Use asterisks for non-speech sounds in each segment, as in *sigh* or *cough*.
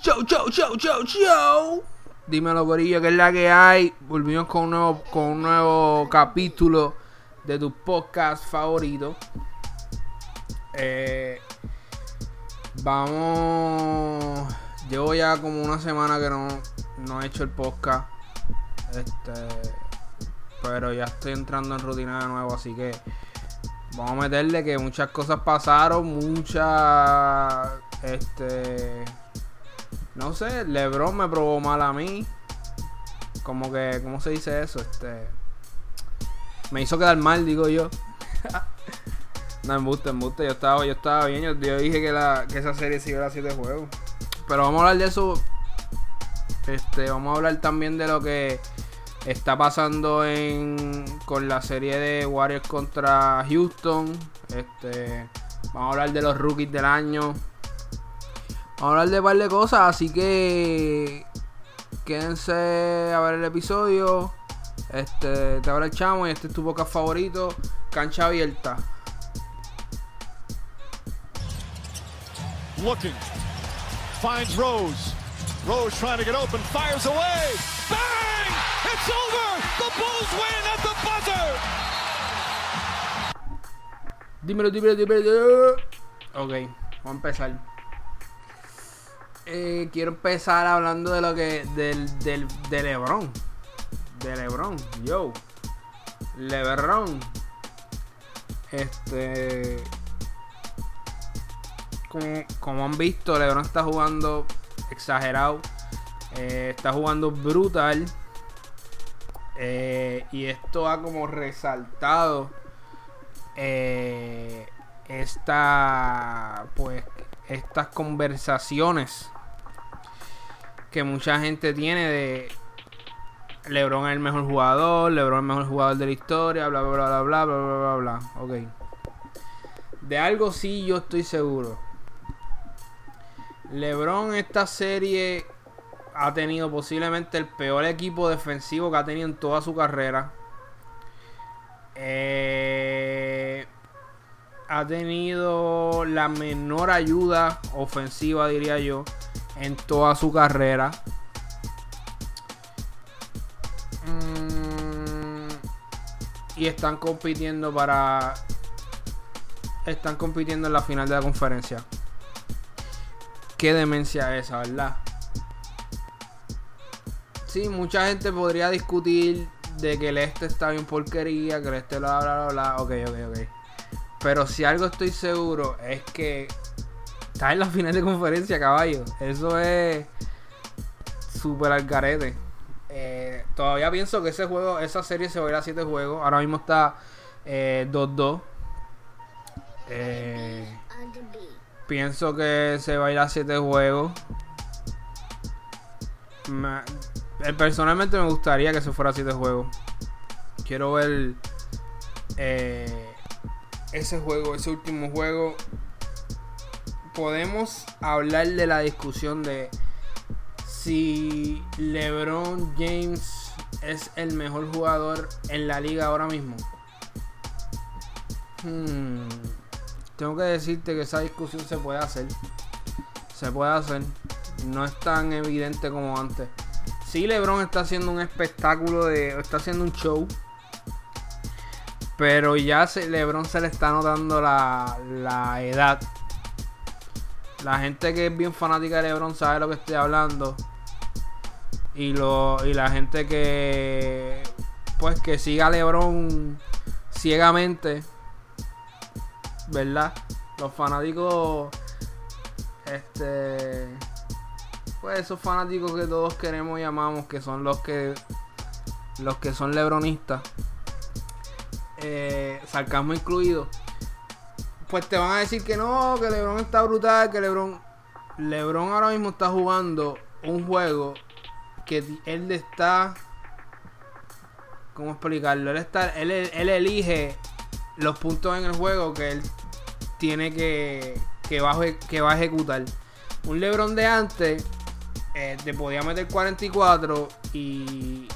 Show, show, show, show, show. Dímelo, Corillo, que es la que hay. Volvimos con un nuevo, con un nuevo capítulo de tu podcast favorito. Eh, vamos. Llevo ya como una semana que no, no he hecho el podcast. Este. Pero ya estoy entrando en rutina de nuevo, así que vamos a meterle que muchas cosas pasaron, muchas. Este. No sé, LeBron me probó mal a mí. Como que, ¿cómo se dice eso? Este. Me hizo quedar mal, digo yo. *laughs* no, embuste, embuste. Yo estaba, yo estaba bien. Yo, dije que, la, que esa serie sí era 7 juegos. Pero vamos a hablar de eso. Este, vamos a hablar también de lo que está pasando en con la serie de Warriors contra Houston. Este, vamos a hablar de los rookies del año. Vamos a hablar de un par de cosas, así que quédense a ver el episodio. Este, te habla el chamo y este es tu boca favorito, cancha abierta. Looking, finds Rose. Rose trying to get open, fires away. Bang! It's over. The Bulls win at the buzzer. Dímelo, dímelo, dímelo. Ok, vamos a empezar. Eh, quiero empezar hablando de lo que. Del, del, de LeBron. De LeBron, yo. LeBron. Este. Como, han visto, LeBron está jugando exagerado. Eh, está jugando brutal. Eh, y esto ha como resaltado esta pues estas conversaciones que mucha gente tiene de LeBron es el mejor jugador, LeBron es el mejor jugador de la historia, bla bla bla bla bla bla bla bla, ok. De algo sí yo estoy seguro. LeBron esta serie ha tenido posiblemente el peor equipo defensivo que ha tenido en toda su carrera. Eh, ha tenido la menor ayuda ofensiva, diría yo, en toda su carrera. Mm, y están compitiendo para. Están compitiendo en la final de la conferencia. Qué demencia esa, ¿verdad? Sí, mucha gente podría discutir de que el este está bien porquería, que el este bla bla bla bla. Ok, ok, ok. Pero si algo estoy seguro es que está en la final de conferencia, caballo. Eso es súper al garete. Eh, todavía pienso que ese juego, esa serie se va a ir a 7 juegos. Ahora mismo está 2-2. Eh, pienso que se va a ir a 7 juegos. Me, eh, personalmente me gustaría que se fuera a 7 juegos. Quiero ver eh, ese juego, ese último juego. Podemos hablar de la discusión de si LeBron James es el mejor jugador en la liga ahora mismo. Hmm, tengo que decirte que esa discusión se puede hacer. Se puede hacer. No es tan evidente como antes. Sí, LeBron está haciendo un espectáculo de. está haciendo un show. Pero ya LeBron se le está notando la, la edad. La gente que es bien fanática de LeBron sabe lo que estoy hablando. Y, lo, y la gente que. Pues que siga LeBron ciegamente. ¿Verdad? Los fanáticos. Este pues esos fanáticos que todos queremos y amamos, que son los que los que son lebronistas, eh, sarcasmo incluido, pues te van a decir que no, que Lebron está brutal, que Lebron, Lebron ahora mismo está jugando un juego que él está, ¿cómo explicarlo? Él está, él, él elige los puntos en el juego que él tiene que que va, que va a ejecutar. Un Lebron de antes eh, te podía meter 44 y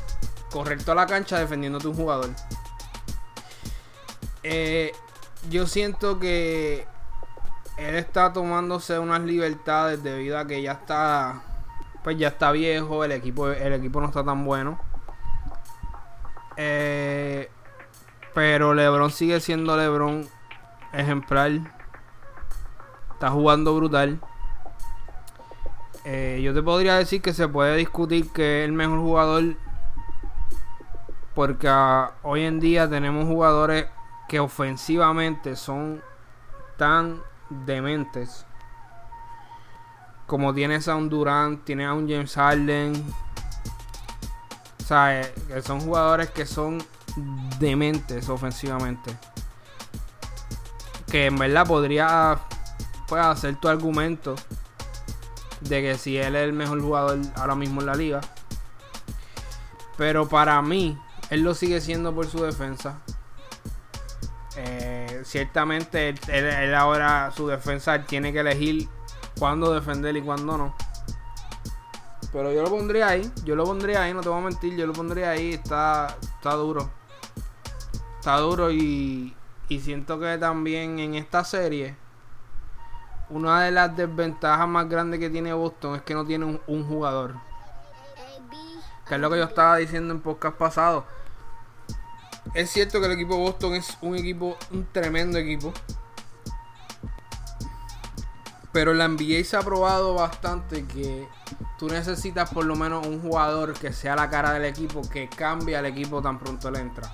correr toda la cancha defendiéndote un jugador. Eh, yo siento que él está tomándose unas libertades debido a que ya está pues ya está viejo, el equipo el equipo no está tan bueno. Eh, pero LeBron sigue siendo LeBron ejemplar. Está jugando brutal. Eh, yo te podría decir que se puede discutir que es el mejor jugador. Porque hoy en día tenemos jugadores que ofensivamente son tan dementes. Como tienes a un Durant, tienes a un James Harden. O sea, eh, que son jugadores que son dementes ofensivamente. Que en verdad podría pues, hacer tu argumento de que si él es el mejor jugador ahora mismo en la liga. Pero para mí, él lo sigue siendo por su defensa. Ciertamente él, ahora su defensa tiene que elegir cuándo defender y cuándo no. Pero yo lo pondría ahí, yo lo pondría ahí, no te voy a mentir, yo lo pondría ahí, está, está duro. Está duro y, y siento que también en esta serie, una de las desventajas más grandes que tiene Boston es que no tiene un, un jugador. Que es lo que yo estaba diciendo en podcast pasado es cierto que el equipo Boston es un equipo, un tremendo equipo. Pero la NBA se ha probado bastante que tú necesitas por lo menos un jugador que sea la cara del equipo, que cambie al equipo tan pronto le entra.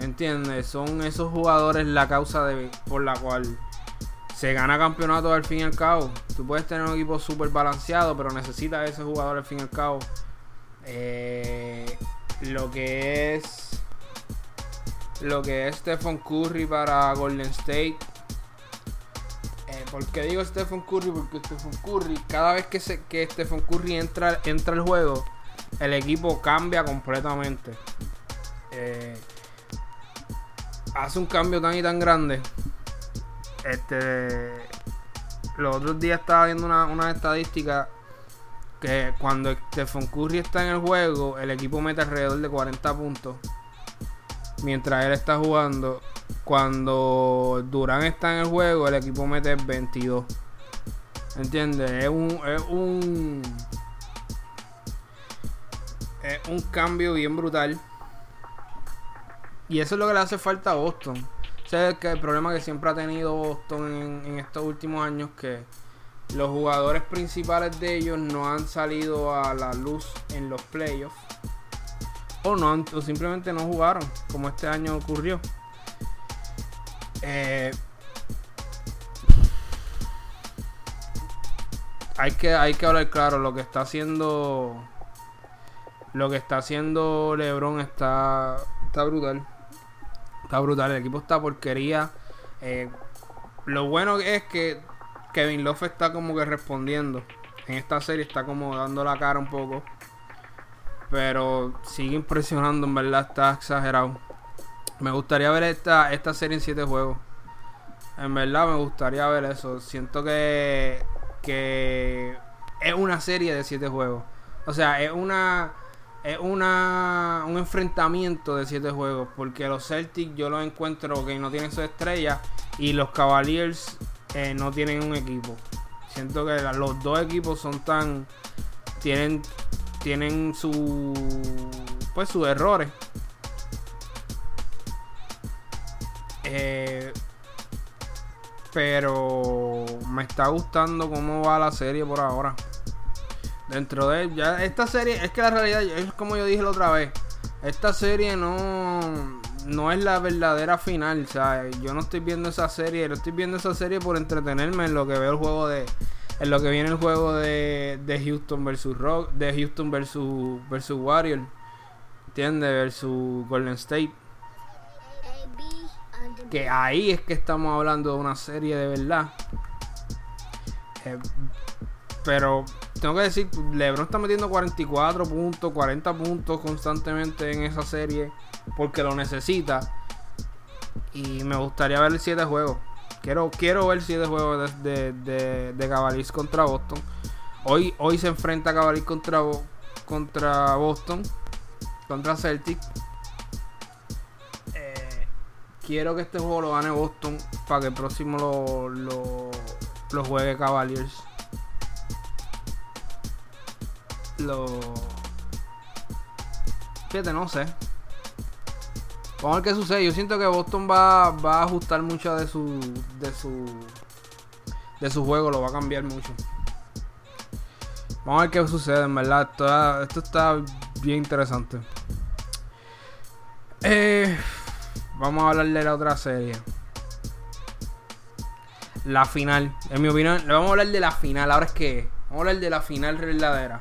¿Entiendes? Son esos jugadores la causa de, por la cual se gana campeonato al fin y al cabo. Tú puedes tener un equipo súper balanceado, pero necesitas ese jugador al fin y al cabo. Eh, lo que es lo que es Stephen Curry para Golden State. Eh, ¿Por qué digo Stephen Curry? Porque Stephen Curry, cada vez que, se, que Stephen Curry entra, entra al juego, el equipo cambia completamente. Eh, hace un cambio tan y tan grande. Este. Los otros días estaba viendo una, una estadística que cuando Stephen Curry está en el juego, el equipo mete alrededor de 40 puntos mientras él está jugando. Cuando Durán está en el juego, el equipo mete 22. ¿Entiendes? Es un, es un. Es un cambio bien brutal. Y eso es lo que le hace falta a Boston. Ese es que el problema que siempre ha tenido Boston en, en estos últimos años que los jugadores principales de ellos no han salido a la luz en los playoffs o, simplemente no jugaron, como este año ocurrió. Eh, hay, que, hay que hablar claro, lo que está haciendo. Lo que está haciendo LeBron está, está brutal. Está brutal, el equipo está porquería. Eh, lo bueno es que Kevin Love está como que respondiendo. En esta serie está como dando la cara un poco. Pero sigue impresionando, en verdad, está exagerado. Me gustaría ver esta, esta serie en 7 juegos. En verdad me gustaría ver eso. Siento que, que es una serie de 7 juegos. O sea, es una es una un enfrentamiento de 7 juegos. Porque los Celtics yo los encuentro que no tienen su estrella. Y los Cavaliers eh, no tienen un equipo. Siento que los dos equipos son tan. Tienen tienen su pues sus errores. Eh, pero me está gustando cómo va la serie por ahora. Dentro de ya esta serie es que la realidad es como yo dije la otra vez esta serie no no es la verdadera final yo no estoy viendo esa serie yo estoy viendo esa serie por entretenerme en lo que veo el juego de en lo que viene el juego de, de Houston versus Rock, de Houston versus versus Warrior, ¿entiendes? Versus Golden State. Que ahí es que estamos hablando de una serie de verdad. Eh, pero tengo que decir, LeBron está metiendo 44 puntos, 40 puntos constantemente en esa serie porque lo necesita. Y me gustaría ver el 7 juegos. Quiero, quiero ver si es de juego de, de, de, Cavaliers contra Boston. Hoy, hoy se enfrenta Cavaliers contra, contra Boston. Contra Celtic. Eh, quiero que este juego lo gane Boston. Para que el próximo lo, lo, lo juegue Cavaliers. Lo. Fíjate, no sé. Vamos a ver qué sucede. Yo siento que Boston va, va a ajustar mucho de su. de su. de su juego, lo va a cambiar mucho. Vamos a ver qué sucede, en verdad. Esto, está bien interesante. Eh, vamos a hablar de la otra serie. La final. En mi opinión, le vamos a hablar de la final. Ahora es que. Vamos a hablar de la final verdadera.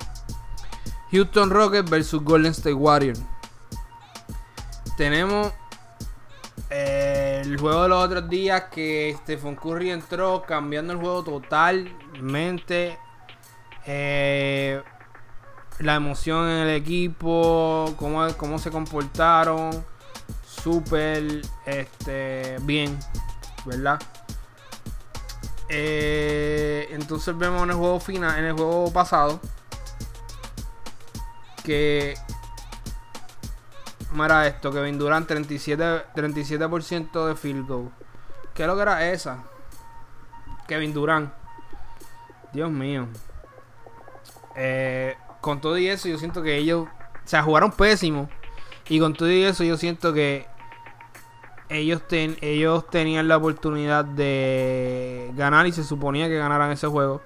Houston Rockets versus Golden State Warriors. Tenemos eh, el juego de los otros días que Stephen Curry entró cambiando el juego totalmente. Eh, la emoción en el equipo, cómo, cómo se comportaron, súper este, bien, ¿verdad? Eh, entonces vemos en el juego final, en el juego pasado, que Mira esto, Kevin Durant 37%, 37 de field goal. ¿Qué es lo que era esa? Kevin Durant. Dios mío. Eh, con todo y eso, yo siento que ellos. O sea, jugaron pésimo. Y con todo y eso, yo siento que ellos, ellos tenían la oportunidad de ganar y se suponía que ganaran ese juego.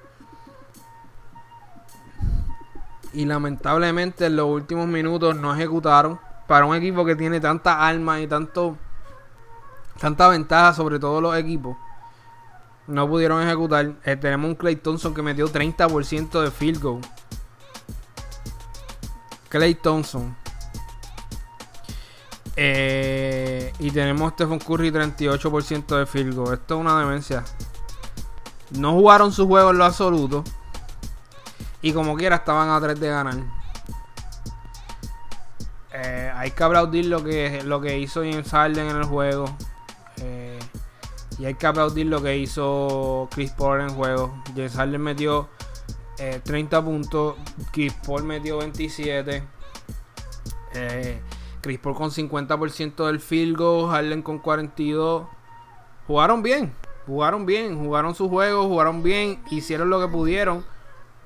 Y lamentablemente en los últimos minutos no ejecutaron para un equipo que tiene tanta alma y tanto tanta ventaja sobre todos los equipos. No pudieron ejecutar. Eh, tenemos un Clay Thompson que metió 30% de field goal. Clay Thompson. Eh, y tenemos Stephen Curry 38% de field goal. Esto es una demencia. No jugaron su juego en lo absoluto. Y como quiera estaban a 3 de ganar. Eh, hay que aplaudir lo que, lo que hizo James Harden en el juego. Eh, y hay que aplaudir lo que hizo Chris Paul en el juego. James Harden metió 30 eh, puntos. Chris Paul metió 27. Chris Paul con 50% del field goal. Harden con 42. Jugaron bien. Jugaron bien. Jugaron su juego. Jugaron bien. Hicieron lo que pudieron.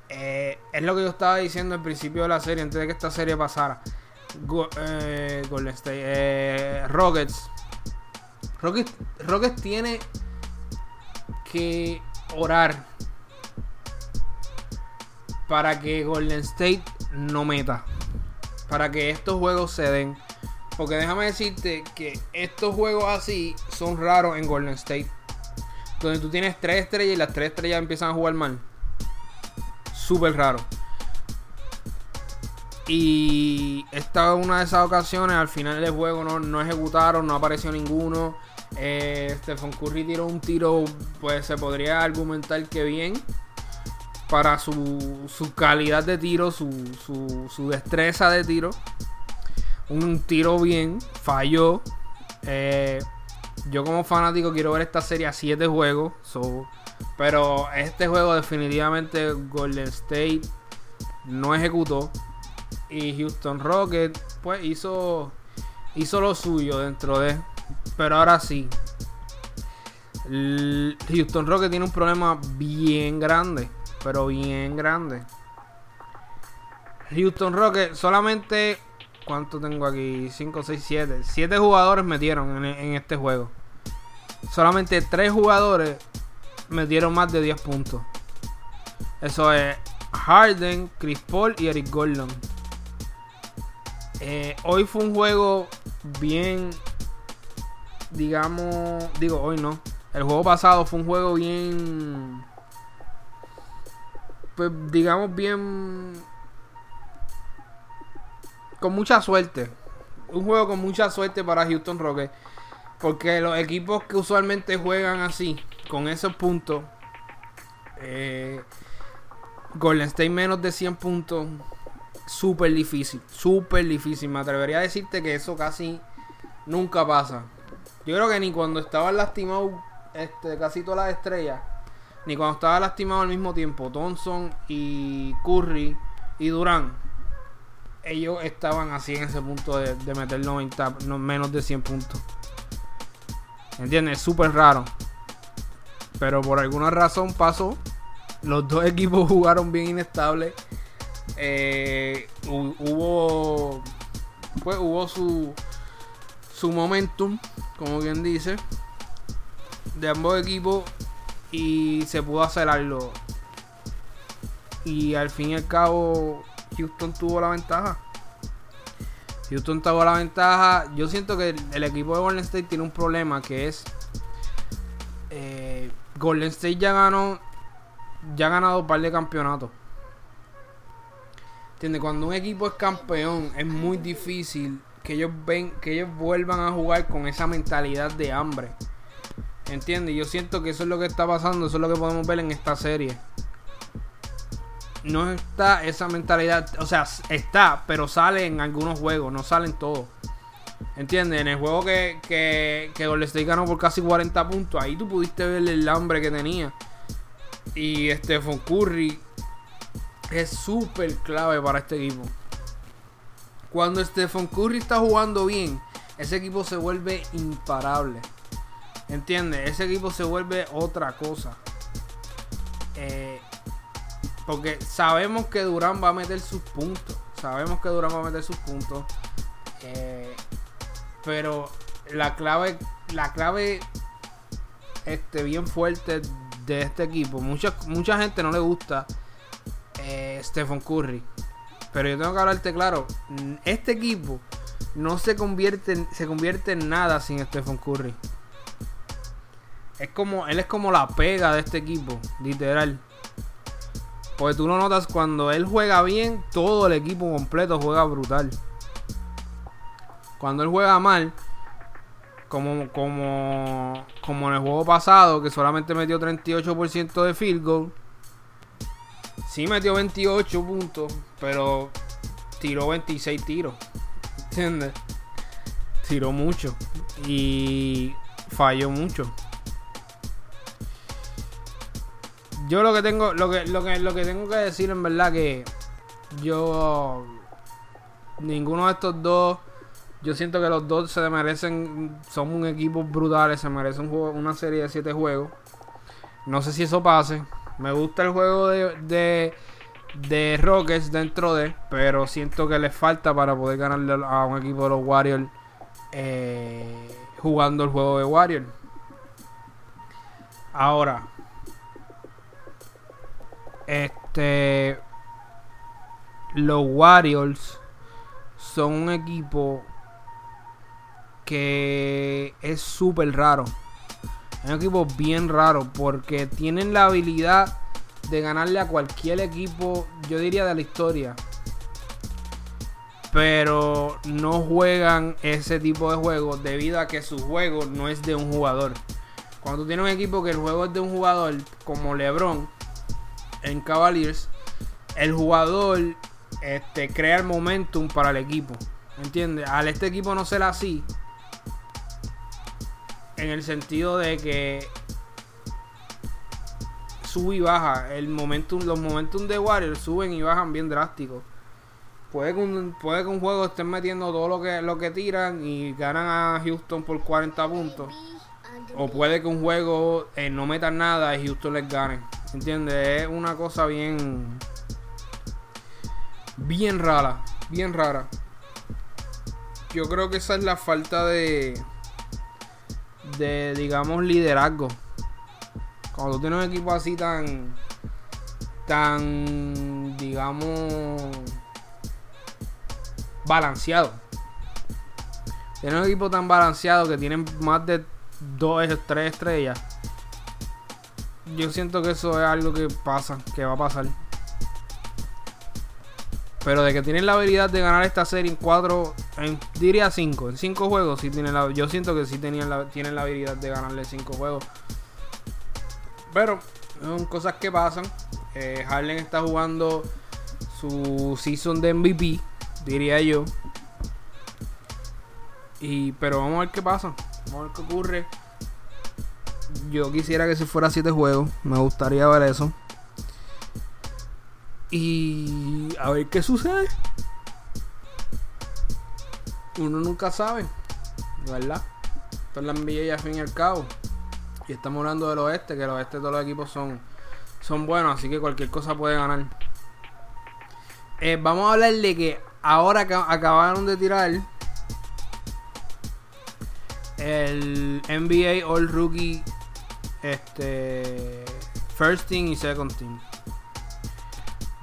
es lo que yo estaba diciendo al principio de la serie. Antes de que esta serie pasara eh, Golden State, eh, Rockets. Rockets. Rockets tiene que orar para que Golden State no meta. Para que estos juegos se den. Porque déjame decirte que estos juegos así son raros en Golden State. Donde tú tienes tres estrellas y las tres estrellas empiezan a jugar mal. Súper raro. Y esta es una de esas ocasiones, al final del juego no, ejecutaron, no apareció ninguno. Eh, Stephen Curry tiró un tiro, pues se podría argumentar que bien. Para su, su calidad de tiro, su, su, destreza de tiro. Un tiro bien, falló. Eh, yo como fanático quiero ver esta serie a 7 juegos. pero este juego definitivamente Golden State no ejecutó. Y Houston Rocket, pues hizo, hizo lo suyo dentro de. Pero ahora sí. Houston Rocket tiene un problema bien grande. Pero bien grande. Houston Rocket solamente. ¿Cuánto tengo aquí? 5, 6, 7. 7 jugadores metieron en, en este juego. Solamente 3 jugadores metieron más de 10 puntos. Eso es Harden, Chris Paul y Eric Gordon. Eh, hoy fue un juego bien, digamos, digo hoy no. El juego pasado fue un juego bien, pues digamos bien, con mucha suerte. Un juego con mucha suerte para Houston Rockets. Porque los equipos que usualmente juegan así, con esos puntos, eh, Golden State menos de 100 puntos, súper difícil, súper difícil. Me atrevería a decirte que eso casi nunca pasa. Yo creo que ni cuando estaba lastimado este, casi todas las estrellas, ni cuando estaba lastimado al mismo tiempo, Thompson y Curry y Durán, ellos estaban así en ese punto de, meter 90, no, menos de 100 puntos. ¿Entiendes? Es súper raro. Pero por alguna razón pasó. Los dos equipos *laughs* jugaron bien inestables. Eh, hubo. Pues hubo su. Su momentum, como quien dice. De ambos equipos. Y se pudo hacer. Y al fin y al cabo. Houston tuvo la ventaja. Houston tuvo la ventaja. Yo siento que el, equipo de Golden State tiene un problema que es. Eh, Golden State ya ganó. Ya ha ganado un par de campeonatos. ¿Entiendes? Cuando un equipo es campeón, es muy difícil que ellos ven, que ellos vuelvan a jugar con esa mentalidad de hambre. ¿Entiendes? Yo siento que eso es lo que está pasando, eso es lo que podemos ver en esta serie no está esa mentalidad. O sea, está, pero sale en algunos juegos, no salen todos. ¿Entiendes? En el juego que, que, que Golden State ganó por casi 40 puntos, ahí tú pudiste ver el hambre que tenía. Y Stephen Curry es súper clave para este equipo. Cuando Stephen Curry está jugando bien, ese equipo se vuelve imparable. ¿Entiendes? Ese equipo se vuelve otra cosa. Eh, porque sabemos que Durán va a meter sus puntos. Sabemos que Durán va a meter sus puntos. Eh, pero la clave, la clave este, bien fuerte de este equipo. Mucha, mucha gente no le gusta eh, Stephen Curry. Pero yo tengo que hablarte claro. Este equipo no se convierte, se convierte en nada sin Stephen Curry. Es como, él es como la pega de este equipo, literal. Porque tú lo notas cuando él juega bien, todo el equipo completo juega brutal. Cuando él juega mal, como, como, como en el juego pasado, que solamente metió 38% de field goal. Sí metió 28 puntos, pero tiró 26 tiros. ¿Entiendes? Tiró mucho. Y falló mucho. yo lo que tengo, lo que, lo que, lo que tengo que decir en verdad que yo ninguno de estos dos, yo siento que los dos se merecen, son un equipo brutales, se merecen una serie de siete juegos. No sé si eso pase. Me gusta el juego de, de, de Rockets dentro de, pero siento que les falta para poder ganarle a un equipo de los Warriors eh, jugando el juego de Warriors. Ahora, este. Los Warriors son un equipo que es súper raro. Un equipo bien raro porque tienen la habilidad de ganarle a cualquier equipo, yo diría de la historia. Pero no juegan ese tipo de juegos debido a que su juego no es de un jugador. Cuando tú tienes un equipo que el juego es de un jugador como LeBron, en Cavaliers, el jugador este, crea el momentum para el equipo. ¿Entiendes? Al este equipo no ser así. En el sentido de que sube y baja. El momentum, los momentum de Warriors suben y bajan bien drásticos. Puede que, un, puede que un juego estén metiendo todo lo que, lo que tiran y ganan a Houston por 40 puntos. O puede que un juego eh, no metan nada y Houston les gane. ¿Entiendes? Es una cosa bien. Bien rara. Bien rara. Yo creo que esa es la falta de. De, digamos, liderazgo. Cuando tú tienes un equipo así tan. Tan. Digamos. Balanceado. Tienes un equipo tan balanceado que tienen más de dos, tres estrellas yo siento que eso es algo que pasa, que va a pasar. Pero de que tienen la habilidad de ganar esta serie en cuatro, en, diría cinco, en cinco juegos, sí tienen la, yo siento que sí la, tienen la habilidad de ganarle cinco juegos. Pero son cosas que pasan. Eh, Harlen está jugando su season de MVP, diría yo. Y, pero vamos a ver qué pasa. Vamos a ver qué ocurre. Yo quisiera que si fuera 7 juegos. Me gustaría ver eso. Y a ver qué sucede. Uno nunca sabe. ¿Verdad? Esto es la NBA al fin y al cabo. Y estamos hablando del oeste, que el oeste todos los equipos son, son buenos, así que cualquier cosa puede ganar. Eh, vamos a hablar de que ahora acabaron de tirar el NBA All Rookie este First Team y Second Team.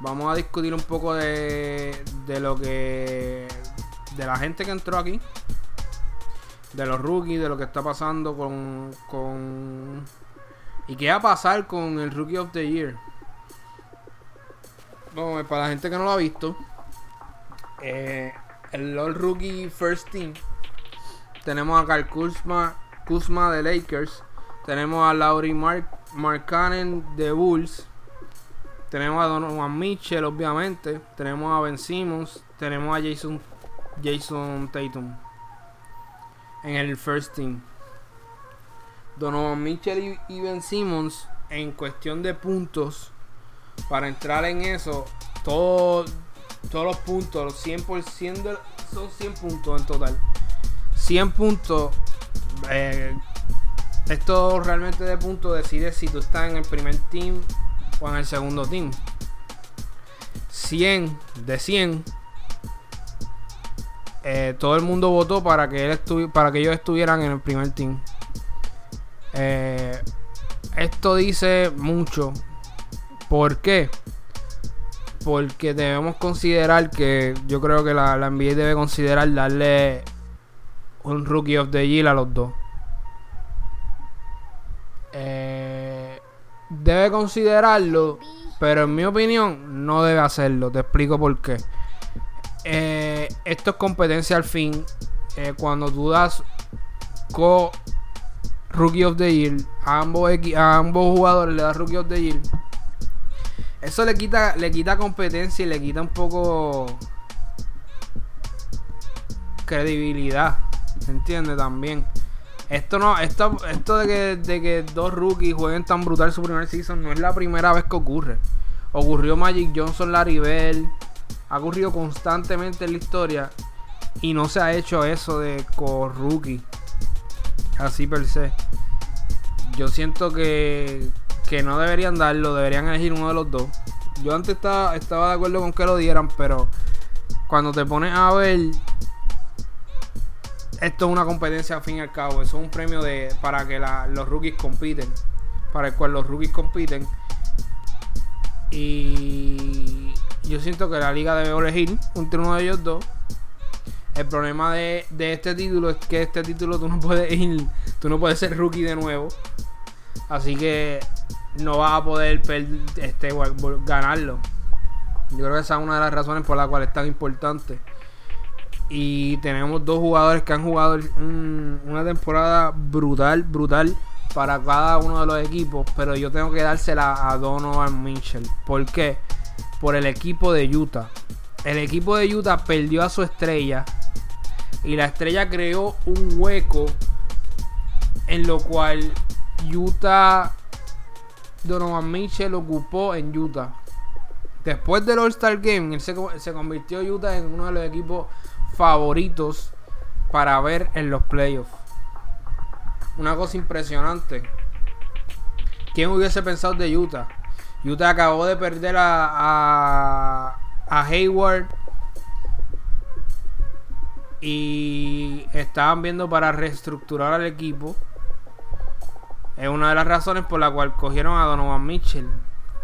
Vamos a discutir un poco de, de lo que de la gente que entró aquí, de los rookies, de lo que está pasando con con y qué va a pasar con el Rookie of the Year. Bueno, para la gente que no lo ha visto, eh, el All Rookie First Team tenemos a Carl Kuzma, Kuzma de Lakers. Tenemos a Laurie Mark, Markkanen de Bulls. Tenemos a Donovan Mitchell, obviamente. Tenemos a Ben Simmons. Tenemos a Jason, Jason Tatum. En el first team. Donovan Mitchell y, Ben Simmons. En cuestión de puntos. Para entrar en eso. todos los puntos. 100% son 100 puntos en total. 100 puntos. Eh, esto realmente de punto decide si tú estás en el primer team o en el segundo team. 100 de 100. Eh, todo el mundo votó para que él para que ellos estuvieran en el primer team. Eh, esto dice mucho. ¿Por qué? Porque debemos considerar que yo creo que la, la NBA debe considerar darle un Rookie of the Year a los dos. Debe considerarlo, pero en mi opinión no debe hacerlo. Te explico por qué. Eh, esto es competencia al fin. Eh, cuando tú das co Rookie of the Year a ambos, a ambos jugadores le das Rookie of the Year. Eso le quita, le quita competencia y le quita un poco credibilidad. ¿Entiendes? También. Esto no, esto, esto de que, de que dos rookies jueguen tan brutal su primer season no es la primera vez que ocurre. Ocurrió Magic Johnson, Larry Bell. Ha ocurrido constantemente en la historia. Y no se ha hecho eso de co-rookie. Así per se. Yo siento que, que no deberían darlo, deberían elegir uno de los dos. Yo antes estaba, estaba de acuerdo con que lo dieran, pero cuando te pones a ver esto es una competencia al fin y al cabo. Eso es un premio de para que los rookies compiten. Para el cual los rookies compiten. Y yo siento que la liga debe elegir entre uno de ellos dos. El problema de, este título es que este título tú no puedes *laughs* ir, tú no puedes ser rookie de nuevo. Así que no vas a poder este, ganarlo. Yo creo que esa es una de las razones por las cuales es tan importante. Y tenemos dos jugadores que han jugado una temporada brutal, brutal para cada uno de los equipos. Pero yo tengo que dársela a Donovan Mitchell. ¿Por qué? Por el equipo de Utah. El equipo de Utah perdió a su estrella. Y la estrella creó un hueco. En lo cual Utah. Donovan Mitchell ocupó en Utah. Después del All-Star Game, él se, se convirtió Utah en uno de los equipos favoritos para ver en los playoffs. Una cosa impresionante. ¿Quién hubiese pensado de Utah? Utah acabó de perder a, a, Hayward. Y estaban viendo para reestructurar al equipo. Es una de las razones por la cual cogieron a Donovan Mitchell.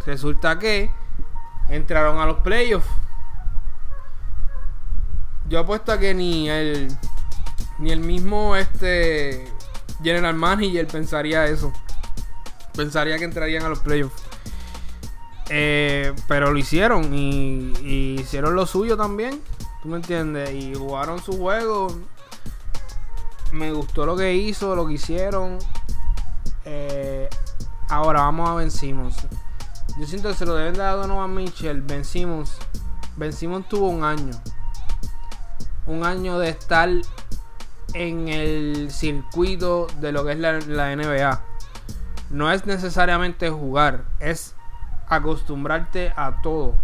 Resulta que entraron a los playoffs yo apuesto a que ni el ni el mismo este General Manager pensaría eso. Pensaría que entrarían a los playoffs. Eh, pero lo hicieron y, hicieron lo suyo también. ¿Tú me entiendes? Y jugaron su juego. Me gustó lo que hizo, lo que hicieron. Eh, ahora vamos a vencimos. Yo siento que se lo deben de dar a Donovan Mitchell. Vencimos. Vencimos tuvo un año un año de estar en el circuito de lo que es la, NBA. No es necesariamente jugar, es acostumbrarte a todo.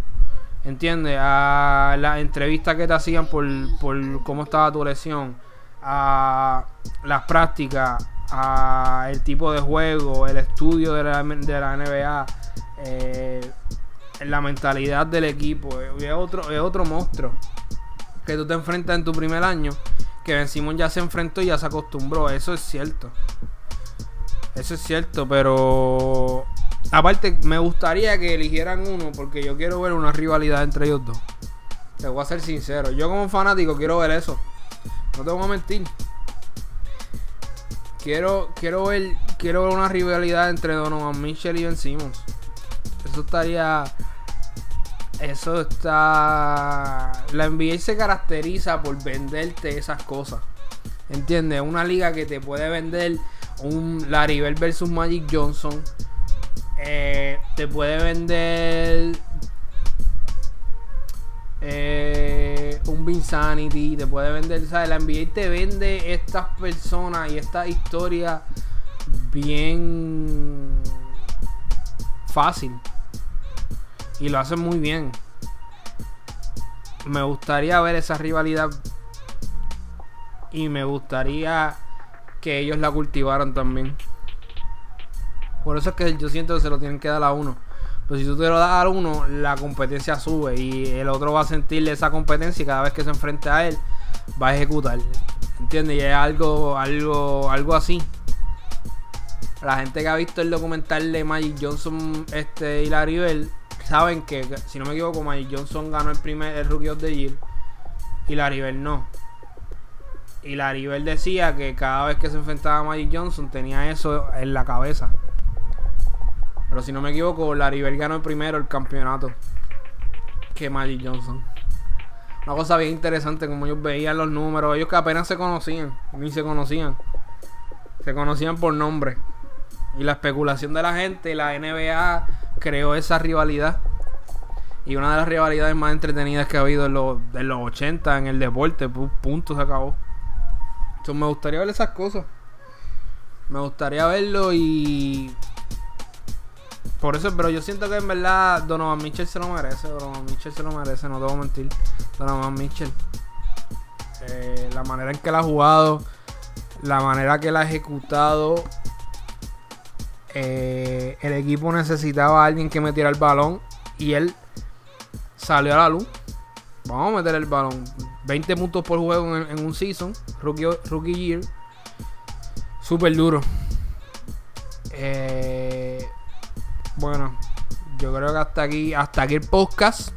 ¿Entiendes? A la entrevista que te hacían por, por cómo estaba tu lesión, a las prácticas, a el tipo de juego, el estudio de la, de la NBA, eh, la mentalidad del equipo. Es otro, es otro monstruo que tú te enfrentas en tu primer año. Que Ben Simon ya se enfrentó y ya se acostumbró. Eso es cierto. Eso es cierto, pero aparte me gustaría que eligieran uno porque yo quiero ver una rivalidad entre ellos dos. Te voy a ser sincero. Yo como fanático quiero ver eso. No te voy a mentir. Quiero, quiero ver, quiero ver una rivalidad entre Donovan Mitchell y Ben Simmons. Eso estaría. Eso está. La NBA se caracteriza por venderte esas cosas. ¿Entiendes? Una liga que te puede vender un Larry versus Magic Johnson. Eh, te puede vender eh, un Vinsanity, te puede vender, ¿sabes? La NBA te vende estas personas y esta historia bien fácil. Y lo hacen muy bien. Me gustaría ver esa rivalidad. Y me gustaría que ellos la cultivaran también. Por eso es que yo siento que se lo tienen que dar a uno. Pero si tú te lo das a uno, la competencia sube y el otro va a sentirle esa competencia y cada vez que se enfrente a él va a ejecutar. ¿Entiendes? Y es algo, algo, algo así. La gente que ha visto el documental de Magic Johnson este, y Larry Bell saben que, si no me equivoco, Magic Johnson ganó el primer el Rookie of the Year y Larry Bell no. Y Larry Bell decía que cada vez que se enfrentaba a Magic Johnson tenía eso en la cabeza. Pero si no me equivoco, Larry Bell ganó primero el campeonato que Magic Johnson. Una cosa bien interesante, como ellos veían los números, ellos que apenas se conocían, ni se conocían. Se conocían por nombre. Y la especulación de la gente, la NBA creó esa rivalidad. Y una de las rivalidades más entretenidas que ha habido en los, en los 80 en el deporte, punto, se acabó. Entonces me gustaría ver esas cosas. Me gustaría verlo y por eso, pero yo siento que en verdad Donovan Mitchell se lo merece. Donovan Mitchell se lo merece, no debo mentir. Donovan Mitchell. Eh, la manera en que él ha jugado, la manera que él ha ejecutado. Eh, el equipo necesitaba a alguien que metiera el balón y él salió a la luz. Vamos a meter el balón. 20 puntos por juego en, un season, rookie, year. Súper duro. Eh, bueno, yo creo que hasta aquí, hasta aquí el podcast.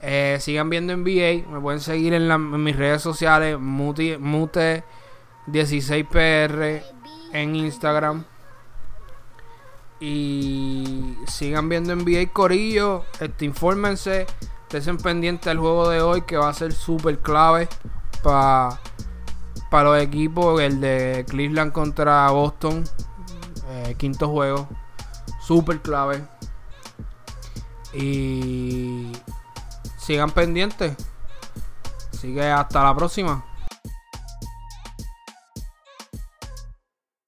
Eh, sigan viendo NBA. Me pueden seguir en, mis redes sociales. Mute16PR en Instagram. Y sigan viendo NBA Corillo. Este, infórmense. Estén pendientes del juego de hoy que va a ser súper clave para los equipos. El de Cleveland contra Boston. Eh, quinto juego súper clave. Y sigan pendientes. Así que hasta la próxima.